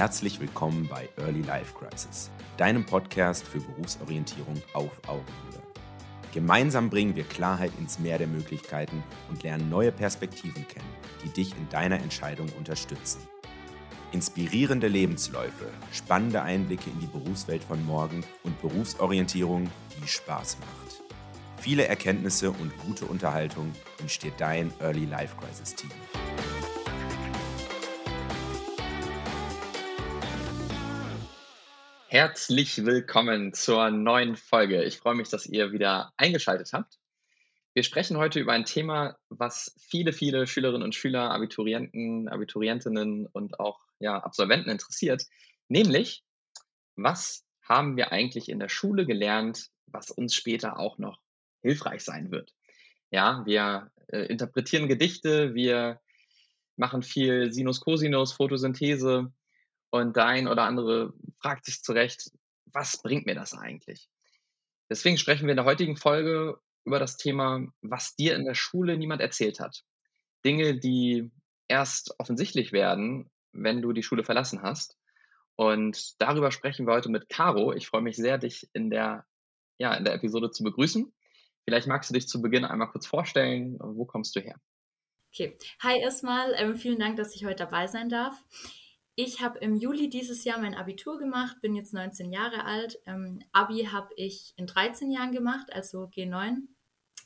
Herzlich willkommen bei Early Life Crisis, deinem Podcast für Berufsorientierung auf Augenhöhe. Gemeinsam bringen wir Klarheit ins Meer der Möglichkeiten und lernen neue Perspektiven kennen, die dich in deiner Entscheidung unterstützen. Inspirierende Lebensläufe, spannende Einblicke in die Berufswelt von morgen und Berufsorientierung, die Spaß macht. Viele Erkenntnisse und gute Unterhaltung entsteht dein Early Life Crisis Team. Herzlich willkommen zur neuen Folge. Ich freue mich, dass ihr wieder eingeschaltet habt. Wir sprechen heute über ein Thema, was viele, viele Schülerinnen und Schüler, Abiturienten, Abiturientinnen und auch ja, Absolventen interessiert, nämlich was haben wir eigentlich in der Schule gelernt, was uns später auch noch hilfreich sein wird. Ja, wir äh, interpretieren Gedichte, wir machen viel Sinus, Cosinus, Photosynthese, und der ein oder andere fragt sich zurecht, was bringt mir das eigentlich? Deswegen sprechen wir in der heutigen Folge über das Thema, was dir in der Schule niemand erzählt hat. Dinge, die erst offensichtlich werden, wenn du die Schule verlassen hast. Und darüber sprechen wir heute mit Caro. Ich freue mich sehr, dich in der, ja, in der Episode zu begrüßen. Vielleicht magst du dich zu Beginn einmal kurz vorstellen. Wo kommst du her? Okay. Hi erstmal. Ähm, vielen Dank, dass ich heute dabei sein darf. Ich habe im Juli dieses Jahr mein Abitur gemacht, bin jetzt 19 Jahre alt. Ähm, Abi habe ich in 13 Jahren gemacht, also G9,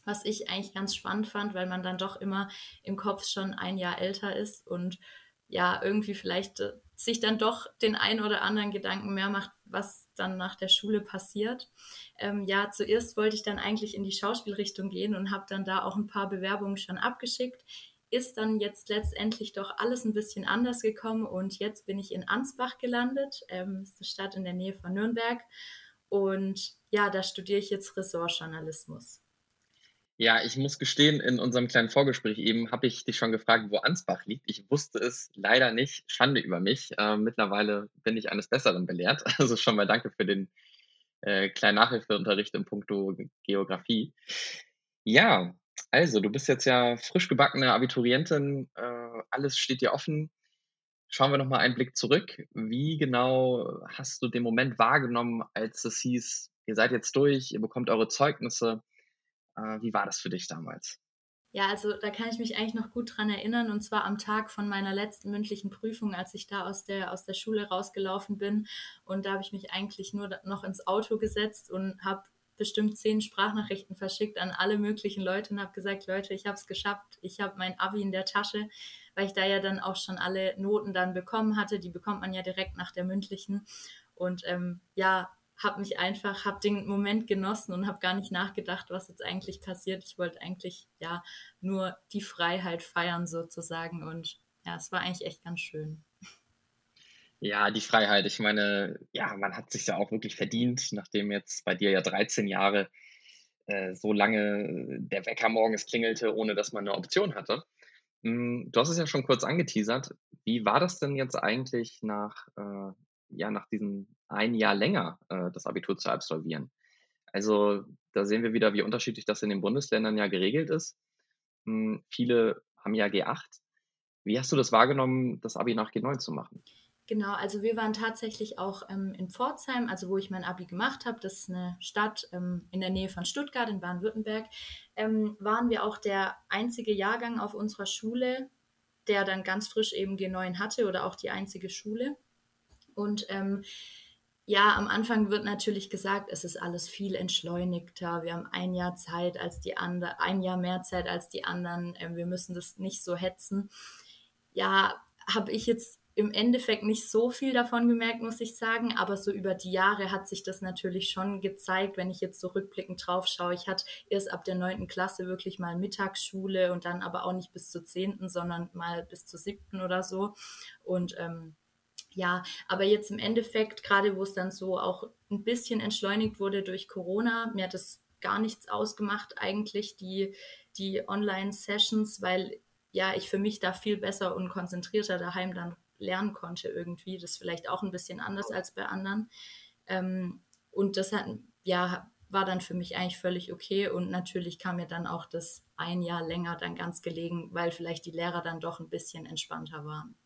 was ich eigentlich ganz spannend fand, weil man dann doch immer im Kopf schon ein Jahr älter ist und ja, irgendwie vielleicht äh, sich dann doch den ein oder anderen Gedanken mehr macht, was dann nach der Schule passiert. Ähm, ja, zuerst wollte ich dann eigentlich in die Schauspielrichtung gehen und habe dann da auch ein paar Bewerbungen schon abgeschickt ist dann jetzt letztendlich doch alles ein bisschen anders gekommen und jetzt bin ich in Ansbach gelandet, ähm, ist eine Stadt in der Nähe von Nürnberg und ja, da studiere ich jetzt Ressortjournalismus. Ja, ich muss gestehen, in unserem kleinen Vorgespräch eben habe ich dich schon gefragt, wo Ansbach liegt. Ich wusste es leider nicht. Schande über mich. Äh, mittlerweile bin ich eines Besseren belehrt. Also schon mal danke für den äh, kleinen Nachhilfeunterricht in puncto Geografie. Ja, also, du bist jetzt ja frisch gebackene Abiturientin, äh, alles steht dir offen. Schauen wir nochmal einen Blick zurück. Wie genau hast du den Moment wahrgenommen, als es hieß, ihr seid jetzt durch, ihr bekommt eure Zeugnisse? Äh, wie war das für dich damals? Ja, also da kann ich mich eigentlich noch gut dran erinnern und zwar am Tag von meiner letzten mündlichen Prüfung, als ich da aus der, aus der Schule rausgelaufen bin und da habe ich mich eigentlich nur noch ins Auto gesetzt und habe bestimmt zehn Sprachnachrichten verschickt an alle möglichen Leute und habe gesagt, Leute, ich habe es geschafft, ich habe mein Abi in der Tasche, weil ich da ja dann auch schon alle Noten dann bekommen hatte. Die bekommt man ja direkt nach der mündlichen. Und ähm, ja, habe mich einfach, habe den Moment genossen und habe gar nicht nachgedacht, was jetzt eigentlich passiert. Ich wollte eigentlich ja nur die Freiheit feiern sozusagen und ja, es war eigentlich echt ganz schön. Ja, die Freiheit. Ich meine, ja, man hat sich ja auch wirklich verdient, nachdem jetzt bei dir ja 13 Jahre äh, so lange der Wecker morgens klingelte, ohne dass man eine Option hatte. Hm, du hast es ja schon kurz angeteasert. Wie war das denn jetzt eigentlich nach, äh, ja, nach diesem ein Jahr länger äh, das Abitur zu absolvieren? Also da sehen wir wieder, wie unterschiedlich das in den Bundesländern ja geregelt ist. Hm, viele haben ja G8. Wie hast du das wahrgenommen, das Abi nach G9 zu machen? Genau, also wir waren tatsächlich auch ähm, in Pforzheim, also wo ich mein Abi gemacht habe. Das ist eine Stadt ähm, in der Nähe von Stuttgart in Baden-Württemberg. Ähm, waren wir auch der einzige Jahrgang auf unserer Schule, der dann ganz frisch eben G9 hatte oder auch die einzige Schule. Und ähm, ja, am Anfang wird natürlich gesagt, es ist alles viel entschleunigter. Wir haben ein Jahr Zeit als die anderen, ein Jahr mehr Zeit als die anderen. Ähm, wir müssen das nicht so hetzen. Ja, habe ich jetzt im Endeffekt nicht so viel davon gemerkt, muss ich sagen, aber so über die Jahre hat sich das natürlich schon gezeigt, wenn ich jetzt so rückblickend drauf schaue. Ich hatte erst ab der neunten Klasse wirklich mal Mittagsschule und dann aber auch nicht bis zur zehnten, sondern mal bis zur siebten oder so. Und ähm, ja, aber jetzt im Endeffekt, gerade wo es dann so auch ein bisschen entschleunigt wurde durch Corona, mir hat das gar nichts ausgemacht eigentlich, die, die Online-Sessions, weil ja, ich für mich da viel besser und konzentrierter daheim dann lernen konnte irgendwie. Das ist vielleicht auch ein bisschen anders als bei anderen. Ähm, und das hat, ja, war dann für mich eigentlich völlig okay. Und natürlich kam mir dann auch das ein Jahr länger dann ganz gelegen, weil vielleicht die Lehrer dann doch ein bisschen entspannter waren.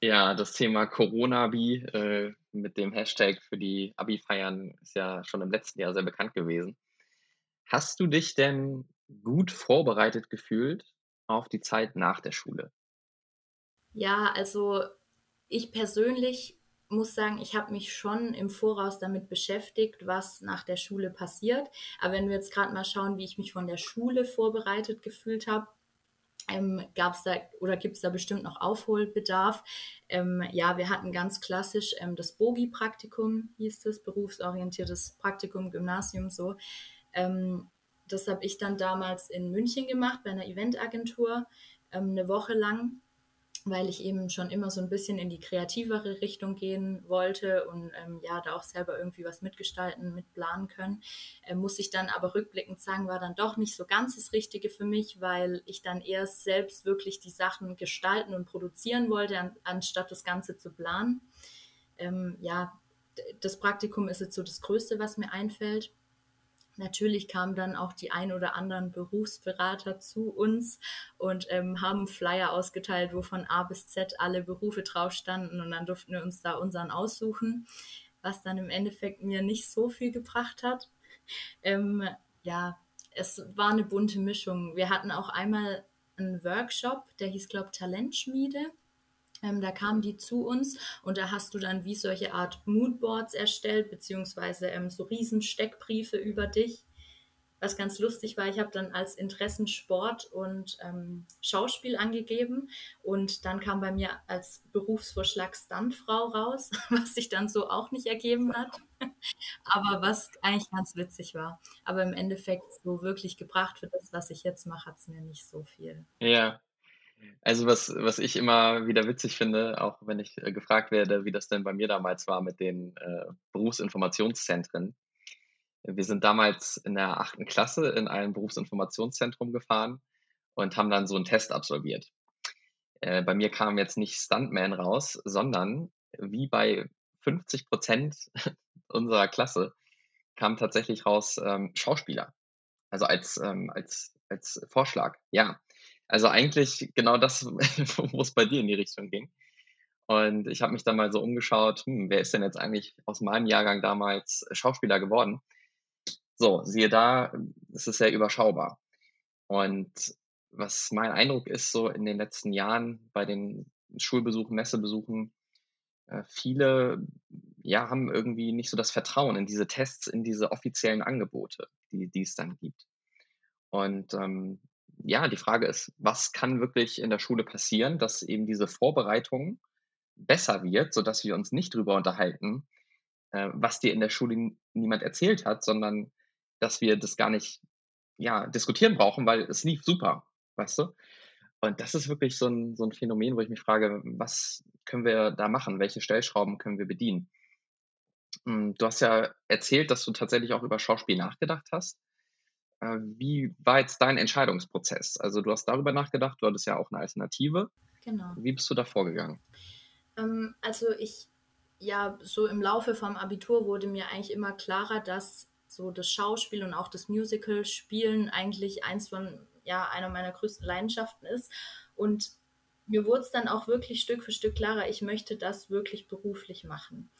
Ja. Das Thema Corona-Abi äh, mit dem Hashtag für die Abi-Feiern ist ja schon im letzten Jahr sehr bekannt gewesen. Hast du dich denn gut vorbereitet gefühlt auf die Zeit nach der Schule? Ja, also ich persönlich muss sagen, ich habe mich schon im Voraus damit beschäftigt, was nach der Schule passiert. Aber wenn wir jetzt gerade mal schauen, wie ich mich von der Schule vorbereitet gefühlt habe, ähm, gab es da oder gibt es da bestimmt noch Aufholbedarf? Ähm, ja, wir hatten ganz klassisch ähm, das Bogi-Praktikum, hieß es, berufsorientiertes Praktikum, Gymnasium so. Ähm, das habe ich dann damals in München gemacht bei einer Eventagentur, ähm, eine Woche lang weil ich eben schon immer so ein bisschen in die kreativere Richtung gehen wollte und ähm, ja, da auch selber irgendwie was mitgestalten, mitplanen können. Äh, muss ich dann aber rückblickend sagen, war dann doch nicht so ganz das Richtige für mich, weil ich dann erst selbst wirklich die Sachen gestalten und produzieren wollte, an, anstatt das Ganze zu planen. Ähm, ja, das Praktikum ist jetzt so das Größte, was mir einfällt. Natürlich kamen dann auch die ein oder anderen Berufsberater zu uns und ähm, haben Flyer ausgeteilt, wo von A bis Z alle Berufe drauf standen und dann durften wir uns da unseren aussuchen, was dann im Endeffekt mir nicht so viel gebracht hat. Ähm, ja, es war eine bunte Mischung. Wir hatten auch einmal einen Workshop, der hieß, glaube ich, Talentschmiede. Ähm, da kamen die zu uns und da hast du dann wie solche Art Moodboards erstellt, beziehungsweise ähm, so riesen Steckbriefe über dich. Was ganz lustig war, ich habe dann als Interessen Sport und ähm, Schauspiel angegeben und dann kam bei mir als Berufsvorschlag Stuntfrau raus, was sich dann so auch nicht ergeben hat, aber was eigentlich ganz witzig war. Aber im Endeffekt so wirklich gebracht für das, was ich jetzt mache, hat es mir nicht so viel. Ja, also was, was ich immer wieder witzig finde, auch wenn ich äh, gefragt werde, wie das denn bei mir damals war mit den äh, Berufsinformationszentren. Wir sind damals in der achten Klasse in ein Berufsinformationszentrum gefahren und haben dann so einen Test absolviert. Äh, bei mir kam jetzt nicht Stuntman raus, sondern wie bei 50 Prozent unserer Klasse kam tatsächlich raus ähm, Schauspieler. Also als, ähm, als, als Vorschlag. Ja, also eigentlich genau das, wo es bei dir in die Richtung ging. Und ich habe mich dann mal so umgeschaut, hm, wer ist denn jetzt eigentlich aus meinem Jahrgang damals Schauspieler geworden? So, siehe da, es ist sehr überschaubar. Und was mein Eindruck ist, so in den letzten Jahren bei den Schulbesuchen, Messebesuchen, äh, viele ja, haben irgendwie nicht so das Vertrauen in diese Tests, in diese offiziellen Angebote, die, die es dann gibt. Und ähm, ja, die Frage ist, was kann wirklich in der Schule passieren, dass eben diese Vorbereitung besser wird, sodass wir uns nicht drüber unterhalten, äh, was dir in der Schule niemand erzählt hat, sondern dass wir das gar nicht ja, diskutieren brauchen, weil es lief super, weißt du? Und das ist wirklich so ein, so ein Phänomen, wo ich mich frage, was können wir da machen? Welche Stellschrauben können wir bedienen? Hm, du hast ja erzählt, dass du tatsächlich auch über Schauspiel nachgedacht hast. Äh, wie war jetzt dein Entscheidungsprozess? Also du hast darüber nachgedacht, du hattest ja auch eine Alternative. Genau. Wie bist du da vorgegangen? Ähm, also ich, ja, so im Laufe vom Abitur wurde mir eigentlich immer klarer, dass so das Schauspiel und auch das Musical-Spielen eigentlich eins von, ja, einer meiner größten Leidenschaften ist. Und mir wurde es dann auch wirklich Stück für Stück klarer, ich möchte das wirklich beruflich machen.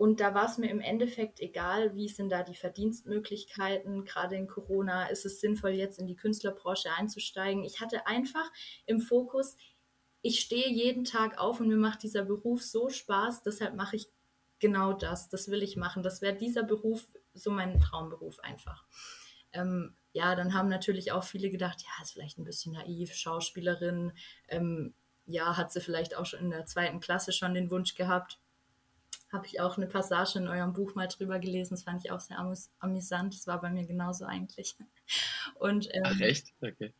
Und da war es mir im Endeffekt egal, wie sind da die Verdienstmöglichkeiten. Gerade in Corona ist es sinnvoll, jetzt in die Künstlerbranche einzusteigen. Ich hatte einfach im Fokus, ich stehe jeden Tag auf und mir macht dieser Beruf so Spaß, deshalb mache ich genau das. Das will ich machen. Das wäre dieser Beruf, so mein Traumberuf einfach. Ähm, ja, dann haben natürlich auch viele gedacht, ja, ist vielleicht ein bisschen naiv, Schauspielerin. Ähm, ja, hat sie vielleicht auch schon in der zweiten Klasse schon den Wunsch gehabt habe ich auch eine Passage in eurem Buch mal drüber gelesen. Das fand ich auch sehr amüs amüsant. Das war bei mir genauso eigentlich. Und, ähm, Ach echt? Okay.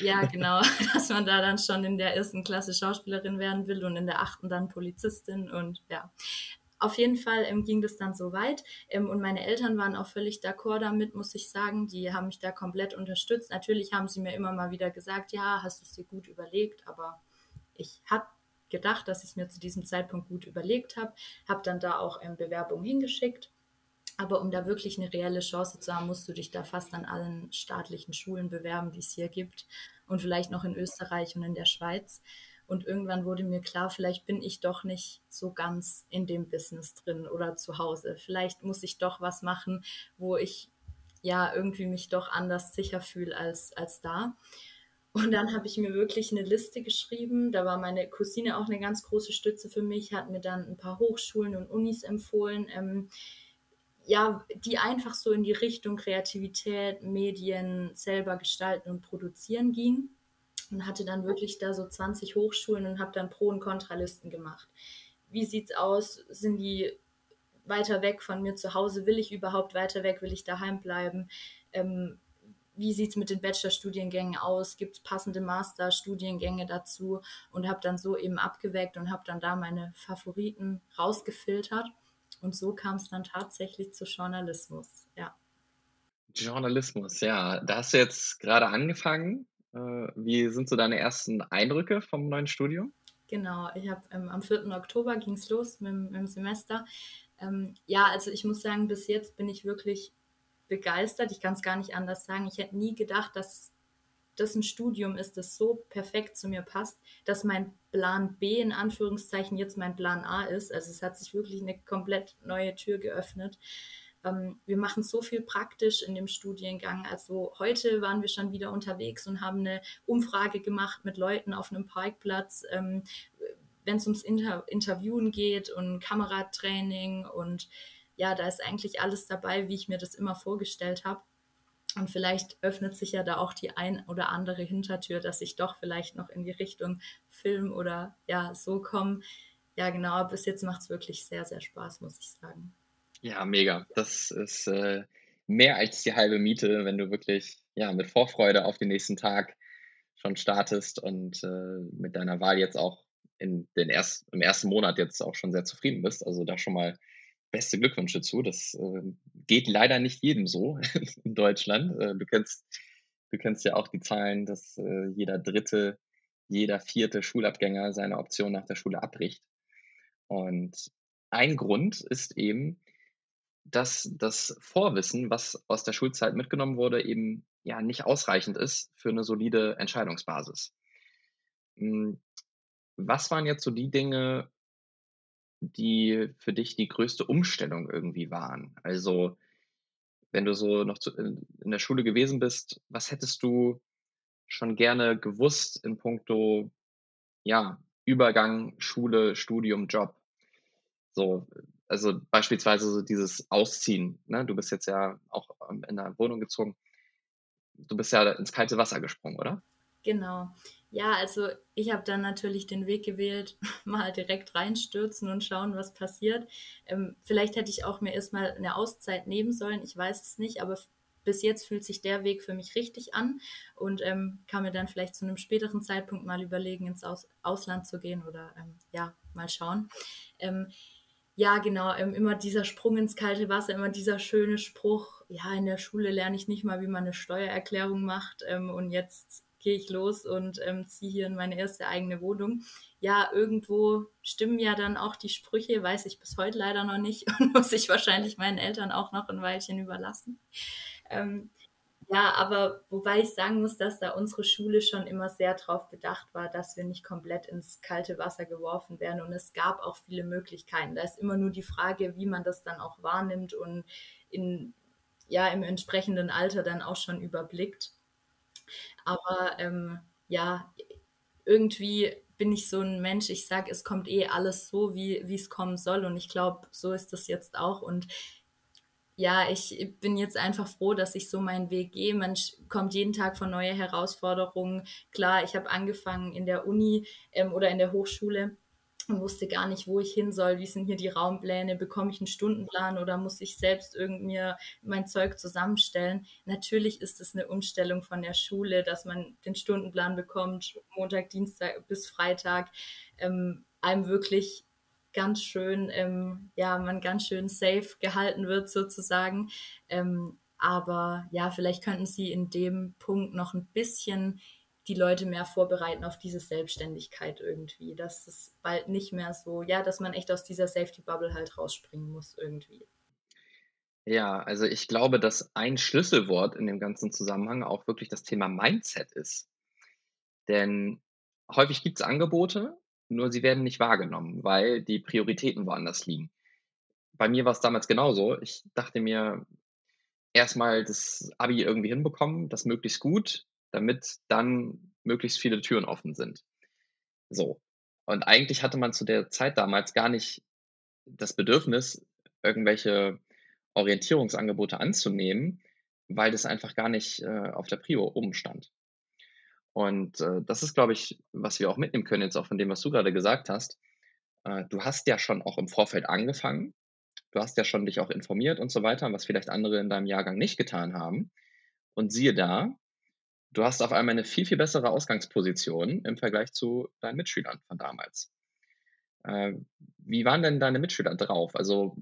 Ja, genau, dass man da dann schon in der ersten Klasse Schauspielerin werden will und in der achten dann Polizistin und ja. Auf jeden Fall ähm, ging das dann so weit ähm, und meine Eltern waren auch völlig d'accord damit, muss ich sagen. Die haben mich da komplett unterstützt. Natürlich haben sie mir immer mal wieder gesagt, ja, hast du es dir gut überlegt, aber ich hatte gedacht, dass ich es mir zu diesem Zeitpunkt gut überlegt habe, habe dann da auch ähm, Bewerbungen hingeschickt. Aber um da wirklich eine reelle Chance zu haben, musst du dich da fast an allen staatlichen Schulen bewerben, die es hier gibt und vielleicht noch in Österreich und in der Schweiz. Und irgendwann wurde mir klar, vielleicht bin ich doch nicht so ganz in dem Business drin oder zu Hause. Vielleicht muss ich doch was machen, wo ich ja irgendwie mich doch anders sicher fühle als, als da. Und dann habe ich mir wirklich eine Liste geschrieben. Da war meine Cousine auch eine ganz große Stütze für mich, hat mir dann ein paar Hochschulen und Unis empfohlen, ähm, ja, die einfach so in die Richtung Kreativität, Medien selber gestalten und produzieren ging. Und hatte dann wirklich da so 20 Hochschulen und habe dann Pro- und Kontralisten gemacht. Wie sieht's aus? Sind die weiter weg von mir zu Hause? Will ich überhaupt weiter weg? Will ich daheim bleiben? Ähm, wie sieht es mit den Bachelorstudiengängen aus? Gibt es passende Masterstudiengänge dazu? Und habe dann so eben abgewägt und habe dann da meine Favoriten rausgefiltert. Und so kam es dann tatsächlich zu Journalismus, ja. Journalismus, ja. Da hast du jetzt gerade angefangen. Äh, wie sind so deine ersten Eindrücke vom neuen Studium? Genau, ich habe ähm, am 4. Oktober ging es los mit, mit, dem Semester. Ähm, ja, also ich muss sagen, bis jetzt bin ich wirklich begeistert. Ich kann es gar nicht anders sagen. Ich hätte nie gedacht, dass das ein Studium ist, das so perfekt zu mir passt, dass mein Plan B in Anführungszeichen jetzt mein Plan A ist. Also es hat sich wirklich eine komplett neue Tür geöffnet. Ähm, wir machen so viel praktisch in dem Studiengang. Also heute waren wir schon wieder unterwegs und haben eine Umfrage gemacht mit Leuten auf einem Parkplatz, ähm, wenn es ums Inter Interviewen geht und Kameratraining und ja, da ist eigentlich alles dabei, wie ich mir das immer vorgestellt habe. Und vielleicht öffnet sich ja da auch die ein oder andere Hintertür, dass ich doch vielleicht noch in die Richtung Film oder ja, so komme. Ja, genau, bis jetzt macht es wirklich sehr, sehr Spaß, muss ich sagen. Ja, mega. Das ist äh, mehr als die halbe Miete, wenn du wirklich ja, mit Vorfreude auf den nächsten Tag schon startest und äh, mit deiner Wahl jetzt auch in den erst, im ersten Monat jetzt auch schon sehr zufrieden bist. Also da schon mal beste Glückwünsche zu. Das äh, geht leider nicht jedem so in Deutschland. Äh, du kennst, du kennst ja auch die Zahlen, dass äh, jeder dritte, jeder vierte Schulabgänger seine Option nach der Schule abbricht. Und ein Grund ist eben, dass das Vorwissen, was aus der Schulzeit mitgenommen wurde, eben ja nicht ausreichend ist für eine solide Entscheidungsbasis. Hm, was waren jetzt so die Dinge, die für dich die größte Umstellung irgendwie waren? Also, wenn du so noch zu, in, der Schule gewesen bist, was hättest du schon gerne gewusst in puncto, ja, Übergang, Schule, Studium, Job? So, also beispielsweise so dieses Ausziehen. Ne? Du bist jetzt ja auch ähm, in der Wohnung gezogen. Du bist ja ins kalte Wasser gesprungen, oder? Genau. Ja, also ich habe dann natürlich den Weg gewählt, mal direkt reinstürzen und schauen, was passiert. Ähm, vielleicht hätte ich auch mir erstmal eine Auszeit nehmen sollen, ich weiß es nicht, aber bis jetzt fühlt sich der Weg für mich richtig an und ähm, kann mir dann vielleicht zu einem späteren Zeitpunkt mal überlegen, ins Aus Ausland zu gehen oder ähm, ja, mal schauen. Ähm, ja, genau, ähm, immer dieser Sprung ins kalte Wasser, immer dieser schöne Spruch, ja, in der Schule lerne ich nicht mal, wie man eine Steuererklärung macht ähm, und jetzt gehe ich los und ähm, ziehe hier in meine erste eigene Wohnung. Ja, irgendwo stimmen ja dann auch die Sprüche, weiß ich bis heute leider noch nicht und muss ich wahrscheinlich meinen Eltern auch noch ein Weilchen überlassen. Ähm, ja, aber wobei ich sagen muss, dass da unsere Schule schon immer sehr darauf bedacht war, dass wir nicht komplett ins kalte Wasser geworfen werden. Und es gab auch viele Möglichkeiten. Da ist immer nur die Frage, wie man das dann auch wahrnimmt und in, ja, im entsprechenden Alter dann auch schon überblickt. Aber ähm, ja, irgendwie bin ich so ein Mensch, ich sage, es kommt eh alles so, wie es kommen soll. Und ich glaube, so ist das jetzt auch. Und ja, ich bin jetzt einfach froh, dass ich so meinen Weg gehe. Man kommt jeden Tag von neue Herausforderungen. Klar, ich habe angefangen in der Uni ähm, oder in der Hochschule und wusste gar nicht, wo ich hin soll, wie sind hier die Raumpläne, bekomme ich einen Stundenplan oder muss ich selbst irgendwie mein Zeug zusammenstellen. Natürlich ist es eine Umstellung von der Schule, dass man den Stundenplan bekommt, Montag, Dienstag bis Freitag, ähm, einem wirklich ganz schön, ähm, ja, man ganz schön safe gehalten wird sozusagen. Ähm, aber ja, vielleicht könnten Sie in dem Punkt noch ein bisschen die Leute mehr vorbereiten auf diese Selbstständigkeit irgendwie, dass es bald nicht mehr so, ja, dass man echt aus dieser Safety Bubble halt rausspringen muss irgendwie. Ja, also ich glaube, dass ein Schlüsselwort in dem ganzen Zusammenhang auch wirklich das Thema Mindset ist. Denn häufig gibt es Angebote, nur sie werden nicht wahrgenommen, weil die Prioritäten woanders liegen. Bei mir war es damals genauso. Ich dachte mir, erstmal das Abi irgendwie hinbekommen, das möglichst gut, damit dann möglichst viele Türen offen sind. So. Und eigentlich hatte man zu der Zeit damals gar nicht das Bedürfnis, irgendwelche Orientierungsangebote anzunehmen, weil das einfach gar nicht äh, auf der Prio oben stand. Und äh, das ist, glaube ich, was wir auch mitnehmen können, jetzt auch von dem, was du gerade gesagt hast. Äh, du hast ja schon auch im Vorfeld angefangen. Du hast ja schon dich auch informiert und so weiter, was vielleicht andere in deinem Jahrgang nicht getan haben. Und siehe da, du hast auf einmal eine viel, viel bessere Ausgangsposition im Vergleich zu deinen Mitschülern von damals. Äh, wie waren denn deine Mitschüler drauf? Also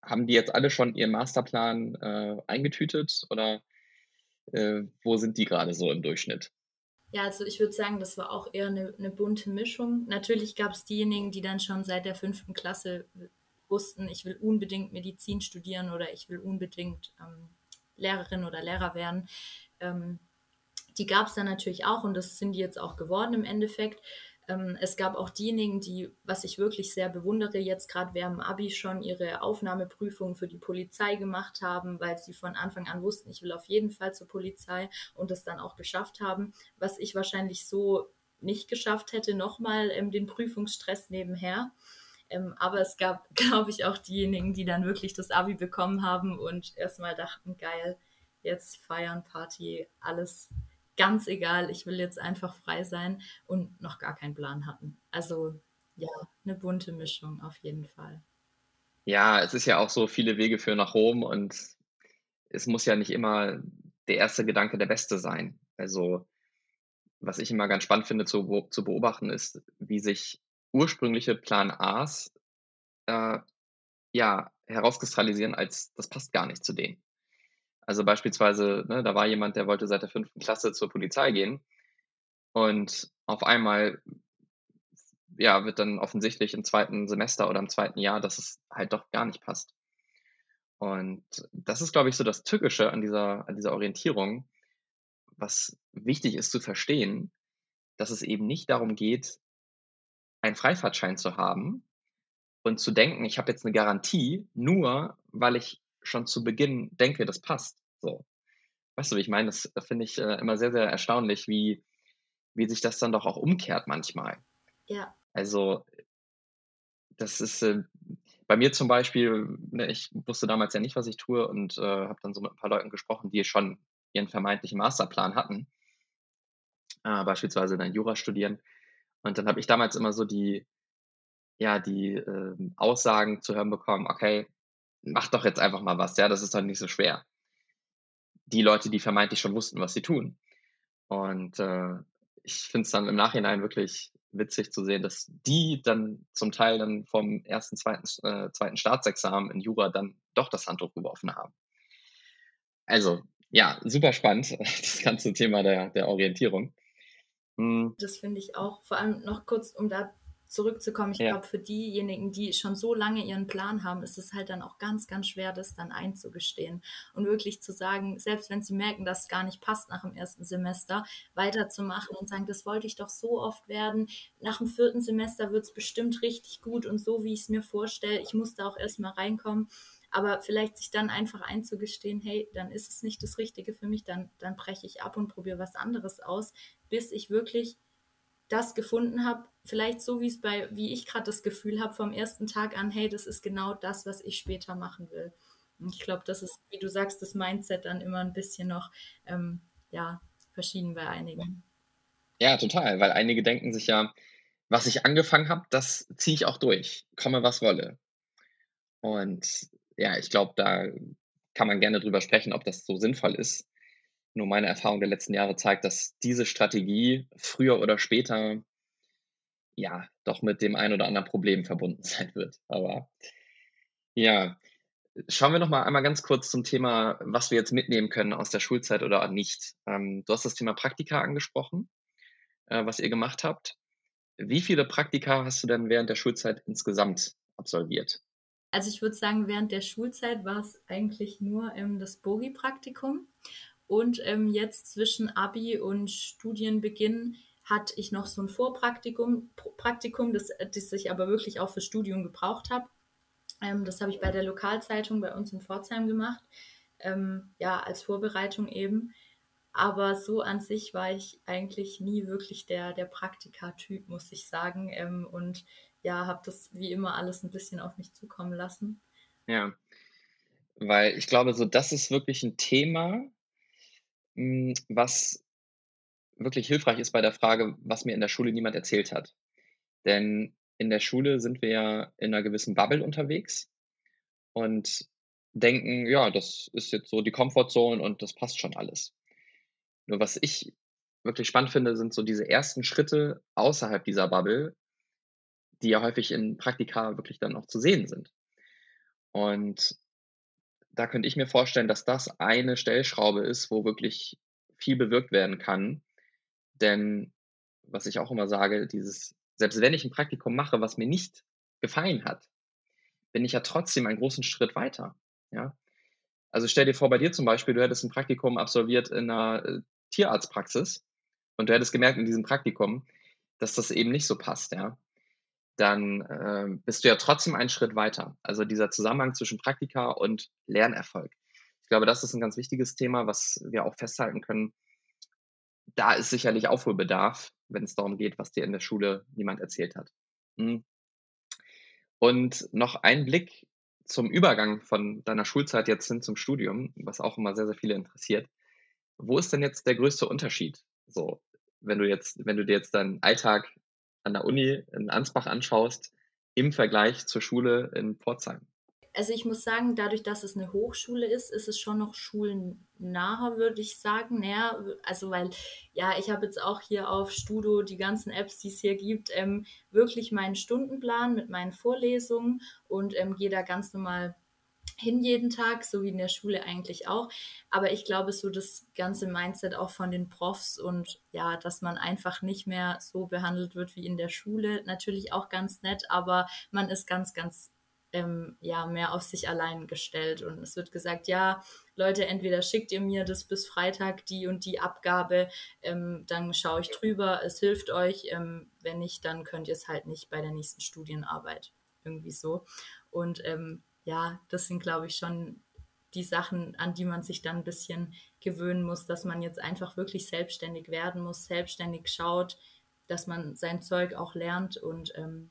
haben die jetzt alle schon ihren Masterplan äh, eingetütet oder äh, wo sind die gerade so im Durchschnitt? Ja, also ich würde sagen, das war auch eher eine, eine bunte Mischung. Natürlich gab es diejenigen, die dann schon seit der fünften Klasse wussten, ich will unbedingt Medizin studieren oder ich will unbedingt ähm, Lehrerin oder Lehrer werden. Ähm, die gab es dann natürlich auch und das sind die jetzt auch geworden im Endeffekt. Ähm, es gab auch diejenigen, die, was ich wirklich sehr bewundere, jetzt gerade während dem Abi schon ihre Aufnahmeprüfung für die Polizei gemacht haben, weil sie von Anfang an wussten, ich will auf jeden Fall zur Polizei und das dann auch geschafft haben, was ich wahrscheinlich so nicht geschafft hätte, nochmal ähm, den Prüfungsstress nebenher. Ähm, aber es gab, glaube ich, auch diejenigen, die dann wirklich das Abi bekommen haben und erstmal dachten, geil, jetzt feiern, Party, alles ganz egal, ich will jetzt einfach frei sein und noch gar keinen Plan hatten. Also ja, eine bunte Mischung auf jeden Fall. Ja, es ist ja auch so, viele Wege führen nach Rom und es muss ja nicht immer der erste Gedanke der beste sein. Also was ich immer ganz spannend finde zu, zu beobachten, ist, wie sich ursprüngliche Plan A's äh, ja, herauskristallisieren als das passt gar nicht zu denen. Also beispielsweise, ne, da war jemand, der wollte seit der fünften Klasse zur Polizei gehen und auf einmal ja, wird dann offensichtlich im zweiten Semester oder im zweiten Jahr, dass es halt doch gar nicht passt. Und das ist, glaube ich, so das Tückische an dieser, an dieser Orientierung, was wichtig ist zu verstehen, dass es eben nicht darum geht, einen Freifahrtschein zu haben und zu denken, ich habe jetzt eine Garantie, nur weil ich schon zu Beginn denke, das passt. So. Weißt du, wie ich meine? Das finde ich äh, immer sehr, sehr erstaunlich, wie, wie sich das dann doch auch umkehrt manchmal. Ja. Also, das ist äh, bei mir zum Beispiel, ne, ich wusste damals ja nicht, was ich tue und äh, habe dann so mit ein paar Leuten gesprochen, die schon ihren vermeintlichen Masterplan hatten. Äh, beispielsweise dann Jura studieren. Und dann habe ich damals immer so die, ja, die äh, Aussagen zu hören bekommen, okay, mach doch jetzt einfach mal was, ja, das ist doch nicht so schwer. Die Leute, die vermeintlich schon wussten, was sie tun. Und äh, ich finde es dann im Nachhinein wirklich witzig zu sehen, dass die dann zum Teil dann vom ersten, zweiten, äh, zweiten Staatsexamen in Jura dann doch das Handtuch geworfen haben. Also, ja, super spannend, das ganze Thema der, der Orientierung. Hm. Das finde ich auch, vor allem noch kurz, um da zurückzukommen, ich ja. glaube, für diejenigen, die schon so lange ihren Plan haben, ist es halt dann auch ganz, ganz schwer, das dann einzugestehen und wirklich zu sagen, selbst wenn sie merken, dass es gar nicht passt nach dem ersten Semester, weiterzumachen und sagen, das wollte ich doch so oft werden. Nach dem vierten Semester wird es bestimmt richtig gut und so, wie ich es mir vorstelle. Ich muss da auch erstmal reinkommen. Aber vielleicht sich dann einfach einzugestehen, hey, dann ist es nicht das Richtige für mich, dann, dann breche ich ab und probiere was anderes aus, bis ich wirklich das gefunden habe, vielleicht so wie es bei, wie ich gerade das Gefühl habe vom ersten Tag an, hey, das ist genau das, was ich später machen will. Und ich glaube, das ist, wie du sagst, das Mindset dann immer ein bisschen noch, ähm, ja, verschieden bei einigen. Ja, total, weil einige denken sich ja, was ich angefangen habe, das ziehe ich auch durch, komme was wolle. Und ja, ich glaube, da kann man gerne drüber sprechen, ob das so sinnvoll ist. Nur meine Erfahrung der letzten Jahre zeigt, dass diese Strategie früher oder später ja doch mit dem ein oder anderen Problem verbunden sein wird. Aber ja, schauen wir noch mal einmal ganz kurz zum Thema, was wir jetzt mitnehmen können aus der Schulzeit oder nicht. Ähm, du hast das Thema Praktika angesprochen, äh, was ihr gemacht habt. Wie viele Praktika hast du denn während der Schulzeit insgesamt absolviert? Also ich würde sagen, während der Schulzeit war es eigentlich nur ähm, das Bogi-Praktikum. Und ähm, jetzt zwischen Abi und Studienbeginn hatte ich noch so ein Vorpraktikum, Praktikum, das, das ich aber wirklich auch fürs Studium gebraucht habe. Ähm, das habe ich bei der Lokalzeitung bei uns in Pforzheim gemacht. Ähm, ja, als Vorbereitung eben. Aber so an sich war ich eigentlich nie wirklich der, der Praktika-Typ, muss ich sagen. Ähm, und ja, habe das wie immer alles ein bisschen auf mich zukommen lassen. Ja, weil ich glaube, so das ist wirklich ein Thema, was wirklich hilfreich ist bei der Frage, was mir in der Schule niemand erzählt hat. Denn in der Schule sind wir ja in einer gewissen Bubble unterwegs und denken, ja, das ist jetzt so die Comfortzone und das passt schon alles. Nur was ich wirklich spannend finde, sind so diese ersten Schritte außerhalb dieser Bubble, die ja häufig in Praktika wirklich dann auch zu sehen sind. Und da könnte ich mir vorstellen, dass das eine Stellschraube ist, wo wirklich viel bewirkt werden kann. Denn was ich auch immer sage, dieses, selbst wenn ich ein Praktikum mache, was mir nicht gefallen hat, bin ich ja trotzdem einen großen Schritt weiter. Ja? Also stell dir vor, bei dir zum Beispiel, du hättest ein Praktikum absolviert in einer äh, Tierarztpraxis und du hättest gemerkt in diesem Praktikum, dass das eben nicht so passt, ja dann äh, bist du ja trotzdem einen Schritt weiter. Also dieser Zusammenhang zwischen Praktika und Lernerfolg. Ich glaube, das ist ein ganz wichtiges Thema, was wir auch festhalten können. Da ist sicherlich Aufholbedarf, wenn es darum geht, was dir in der Schule niemand erzählt hat. Hm. Und noch ein Blick zum Übergang von deiner Schulzeit jetzt hin zum Studium, was auch immer sehr, sehr viele interessiert. Wo ist denn jetzt der größte Unterschied? So, wenn du jetzt, wenn du dir jetzt deinen Alltag an der Uni in Ansbach anschaust im Vergleich zur Schule in Pforzheim? Also ich muss sagen, dadurch, dass es eine Hochschule ist, ist es schon noch schulnaher, würde ich sagen. Naja, also weil, ja, ich habe jetzt auch hier auf Studo die ganzen Apps, die es hier gibt, ähm, wirklich meinen Stundenplan mit meinen Vorlesungen und ähm, gehe da ganz normal hin jeden Tag, so wie in der Schule eigentlich auch. Aber ich glaube, so das ganze Mindset auch von den Profs und ja, dass man einfach nicht mehr so behandelt wird wie in der Schule, natürlich auch ganz nett, aber man ist ganz, ganz ähm, ja, mehr auf sich allein gestellt. Und es wird gesagt, ja, Leute, entweder schickt ihr mir das bis Freitag die und die Abgabe, ähm, dann schaue ich drüber, es hilft euch. Ähm, wenn nicht, dann könnt ihr es halt nicht bei der nächsten Studienarbeit. Irgendwie so. Und ähm, ja, das sind, glaube ich, schon die Sachen, an die man sich dann ein bisschen gewöhnen muss, dass man jetzt einfach wirklich selbstständig werden muss, selbstständig schaut, dass man sein Zeug auch lernt und ähm,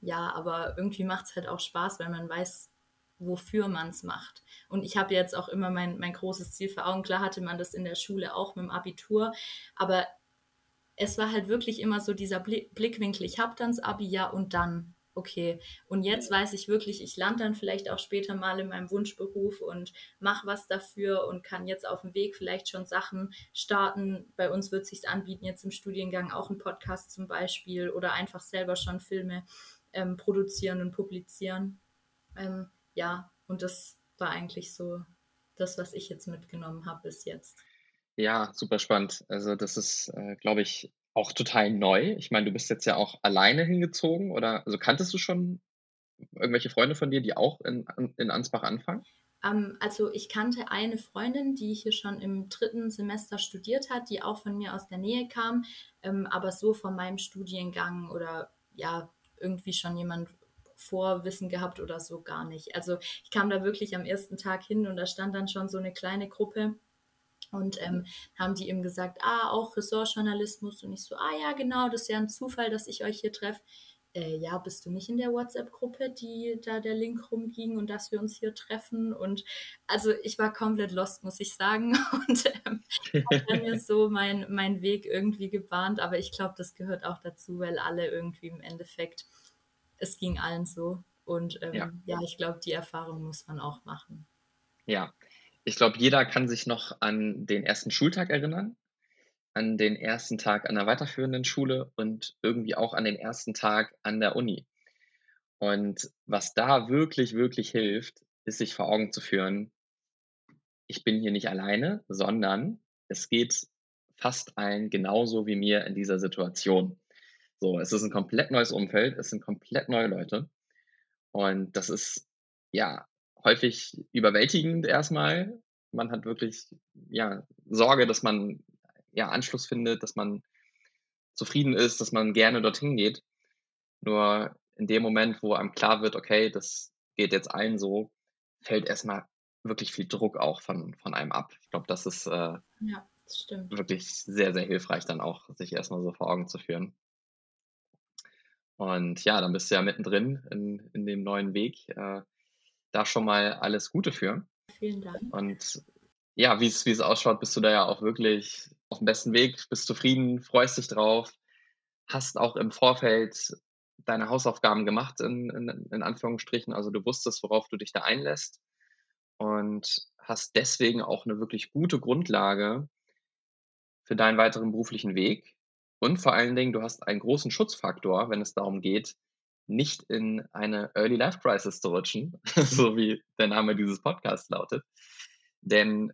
ja, aber irgendwie macht es halt auch Spaß, weil man weiß, wofür man es macht. Und ich habe jetzt auch immer mein, mein großes Ziel vor Augen. Klar hatte man das in der Schule auch mit dem Abitur, aber es war halt wirklich immer so dieser Blickwinkel, ich habe dann das Abi, ja und dann okay, und jetzt weiß ich wirklich, ich lande dann vielleicht auch später mal in meinem Wunschberuf und mache was dafür und kann jetzt auf dem Weg vielleicht schon Sachen starten. Bei uns wird es sich anbieten, jetzt im Studiengang auch einen Podcast zum Beispiel oder einfach selber schon Filme ähm, produzieren und publizieren. Ähm, ja, und das war eigentlich so das, was ich jetzt mitgenommen habe bis jetzt. Ja, super spannend. Also das ist, äh, glaube ich, auch total neu. Ich meine, du bist jetzt ja auch alleine hingezogen oder also kanntest du schon irgendwelche Freunde von dir, die auch in, in Ansbach anfangen? Ähm, also ich kannte eine Freundin, die hier schon im dritten Semester studiert hat, die auch von mir aus der Nähe kam, ähm, aber so von meinem Studiengang oder ja, irgendwie schon jemand Vorwissen gehabt oder so gar nicht. Also ich kam da wirklich am ersten Tag hin und da stand dann schon so eine kleine Gruppe und ähm, haben die ihm gesagt, ah, auch Ressortjournalismus. Und ich so, ah ja, genau, das ist ja ein Zufall, dass ich euch hier treffe. Äh, ja, bist du nicht in der WhatsApp-Gruppe, die da der Link rumging und dass wir uns hier treffen? Und also ich war komplett lost, muss ich sagen. Und ähm, habe mir so mein, mein Weg irgendwie gebahnt. Aber ich glaube, das gehört auch dazu, weil alle irgendwie im Endeffekt, es ging allen so. Und ähm, ja. ja, ich glaube, die Erfahrung muss man auch machen. Ja, ich glaube, jeder kann sich noch an den ersten Schultag erinnern, an den ersten Tag an der weiterführenden Schule und irgendwie auch an den ersten Tag an der Uni. Und was da wirklich, wirklich hilft, ist sich vor Augen zu führen, ich bin hier nicht alleine, sondern es geht fast allen genauso wie mir in dieser Situation. So, es ist ein komplett neues Umfeld, es sind komplett neue Leute. Und das ist, ja, häufig überwältigend erstmal. Man hat wirklich ja, Sorge, dass man ja, Anschluss findet, dass man zufrieden ist, dass man gerne dorthin geht. Nur in dem Moment, wo einem klar wird, okay, das geht jetzt allen so, fällt erstmal wirklich viel Druck auch von, von einem ab. Ich glaube, das ist äh, ja, das wirklich sehr, sehr hilfreich, dann auch sich erstmal so vor Augen zu führen. Und ja, dann bist du ja mittendrin in, in dem neuen Weg. Äh, da schon mal alles Gute für. Vielen Dank. Und ja, wie es, ausschaut, bist du da ja auch wirklich auf dem besten Weg, bist zufrieden, freust dich drauf, hast auch im Vorfeld deine Hausaufgaben gemacht, in, in, in Anführungsstrichen. Also du wusstest, worauf du dich da einlässt und hast deswegen auch eine wirklich gute Grundlage für deinen weiteren beruflichen Weg. Und vor allen Dingen, du hast einen großen Schutzfaktor, wenn es darum geht, nicht in eine Early Life Crisis zu rutschen, so wie der Name dieses Podcasts lautet. Denn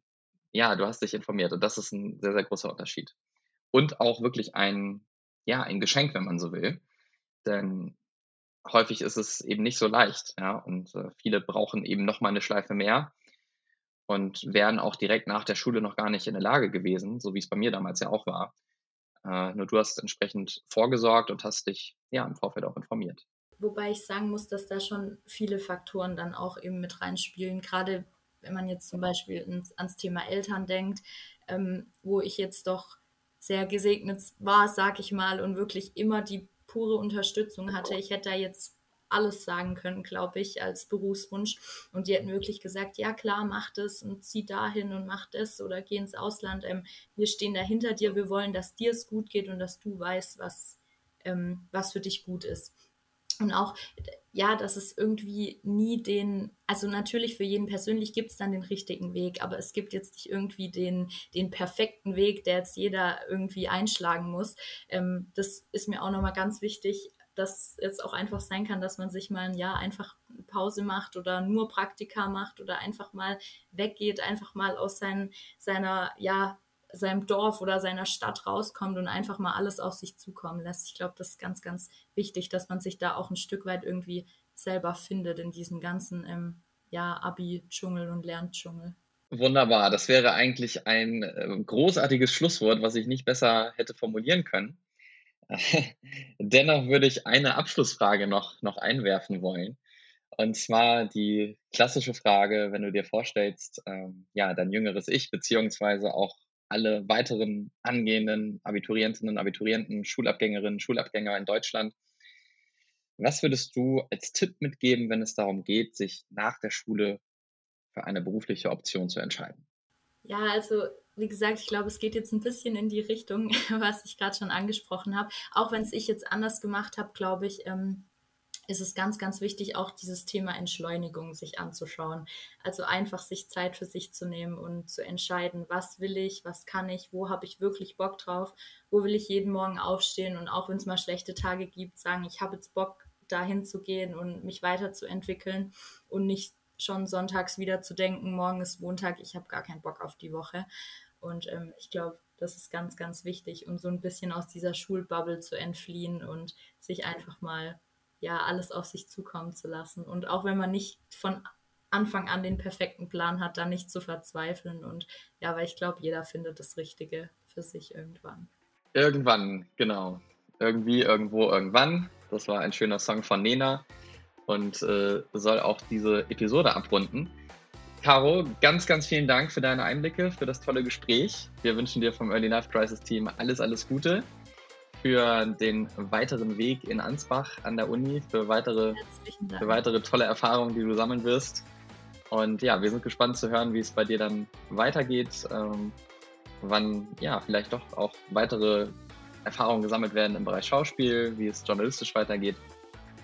ja, du hast dich informiert und das ist ein sehr, sehr großer Unterschied. Und auch wirklich ein, ja, ein Geschenk, wenn man so will. Denn häufig ist es eben nicht so leicht, ja, und äh, viele brauchen eben noch mal eine Schleife mehr und wären auch direkt nach der Schule noch gar nicht in der Lage gewesen, so wie es bei mir damals ja auch war. Äh, nur du hast entsprechend vorgesorgt und hast dich ja im Vorfeld auch informiert. Wobei ich sagen muss, dass da schon viele Faktoren dann auch eben mit reinspielen, gerade wenn man jetzt zum Beispiel ins, ans Thema Eltern denkt, ähm, wo ich jetzt doch sehr gesegnet war, sag ich mal, und wirklich immer die pure Unterstützung hatte. Ich hätte da jetzt alles sagen können, glaube ich, als Berufswunsch. Und die hätten wirklich gesagt, ja klar, mach das und zieh dahin und mach das oder geh ins Ausland. Ähm, wir stehen da hinter dir, wir wollen, dass dir es gut geht und dass du weißt, was, ähm, was für dich gut ist. Und auch, ja, dass es irgendwie nie den, also natürlich für jeden persönlich gibt es dann den richtigen Weg, aber es gibt jetzt nicht irgendwie den, den perfekten Weg, der jetzt jeder irgendwie einschlagen muss. Ähm, das ist mir auch nochmal ganz wichtig, dass jetzt auch einfach sein kann, dass man sich mal ein Jahr einfach Pause macht oder nur Praktika macht oder einfach mal weggeht, einfach mal aus sein, seiner, ja, seinem Dorf oder seiner Stadt rauskommt und einfach mal alles auf sich zukommen lässt. Ich glaube, das ist ganz, ganz wichtig, dass man sich da auch ein Stück weit irgendwie selber findet in diesem ganzen ähm, ja, Abi-Dschungel und Lerndschungel. Wunderbar, das wäre eigentlich ein äh, großartiges Schlusswort, was ich nicht besser hätte formulieren können. Dennoch würde ich eine Abschlussfrage noch, noch einwerfen wollen. Und zwar die klassische Frage, wenn du dir vorstellst, ähm, ja, dein jüngeres Ich, beziehungsweise auch alle weiteren angehenden Abiturientinnen, Abiturienten, Schulabgängerinnen, Schulabgänger in Deutschland. Was würdest du als Tipp mitgeben, wenn es darum geht, sich nach der Schule für eine berufliche Option zu entscheiden? Ja, also wie gesagt, ich glaube, es geht jetzt ein bisschen in die Richtung, was ich gerade schon angesprochen habe. Auch wenn es ich jetzt anders gemacht habe, glaube ich, ähm, ist es ganz, ganz wichtig, auch dieses Thema Entschleunigung sich anzuschauen. Also einfach sich Zeit für sich zu nehmen und zu entscheiden, was will ich, was kann ich, wo habe ich wirklich Bock drauf, wo will ich jeden Morgen aufstehen und auch wenn es mal schlechte Tage gibt, sagen, ich habe jetzt Bock, dahin zu gehen und mich weiterzuentwickeln und nicht schon sonntags wieder zu denken, morgen ist Montag, ich habe gar keinen Bock auf die Woche. Und ähm, ich glaube, das ist ganz, ganz wichtig, um so ein bisschen aus dieser Schulbubble zu entfliehen und sich einfach mal ja alles auf sich zukommen zu lassen. Und auch wenn man nicht von Anfang an den perfekten Plan hat, dann nicht zu verzweifeln. Und ja, weil ich glaube, jeder findet das Richtige für sich irgendwann. Irgendwann, genau. Irgendwie, irgendwo, irgendwann. Das war ein schöner Song von Nena und äh, soll auch diese Episode abrunden. Caro, ganz, ganz vielen Dank für deine Einblicke, für das tolle Gespräch. Wir wünschen dir vom Early Life Crisis Team alles, alles Gute für den weiteren Weg in Ansbach an der Uni, für weitere, für weitere tolle Erfahrungen, die du sammeln wirst. Und ja, wir sind gespannt zu hören, wie es bei dir dann weitergeht, ähm, wann ja vielleicht doch auch weitere Erfahrungen gesammelt werden im Bereich Schauspiel, wie es journalistisch weitergeht.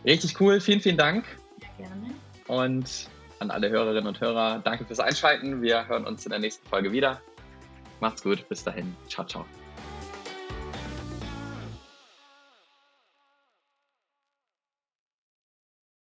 Richtig cool, vielen, vielen Dank. Ja, gerne. Und an alle Hörerinnen und Hörer, danke fürs Einschalten. Wir hören uns in der nächsten Folge wieder. Macht's gut, bis dahin. Ciao, ciao.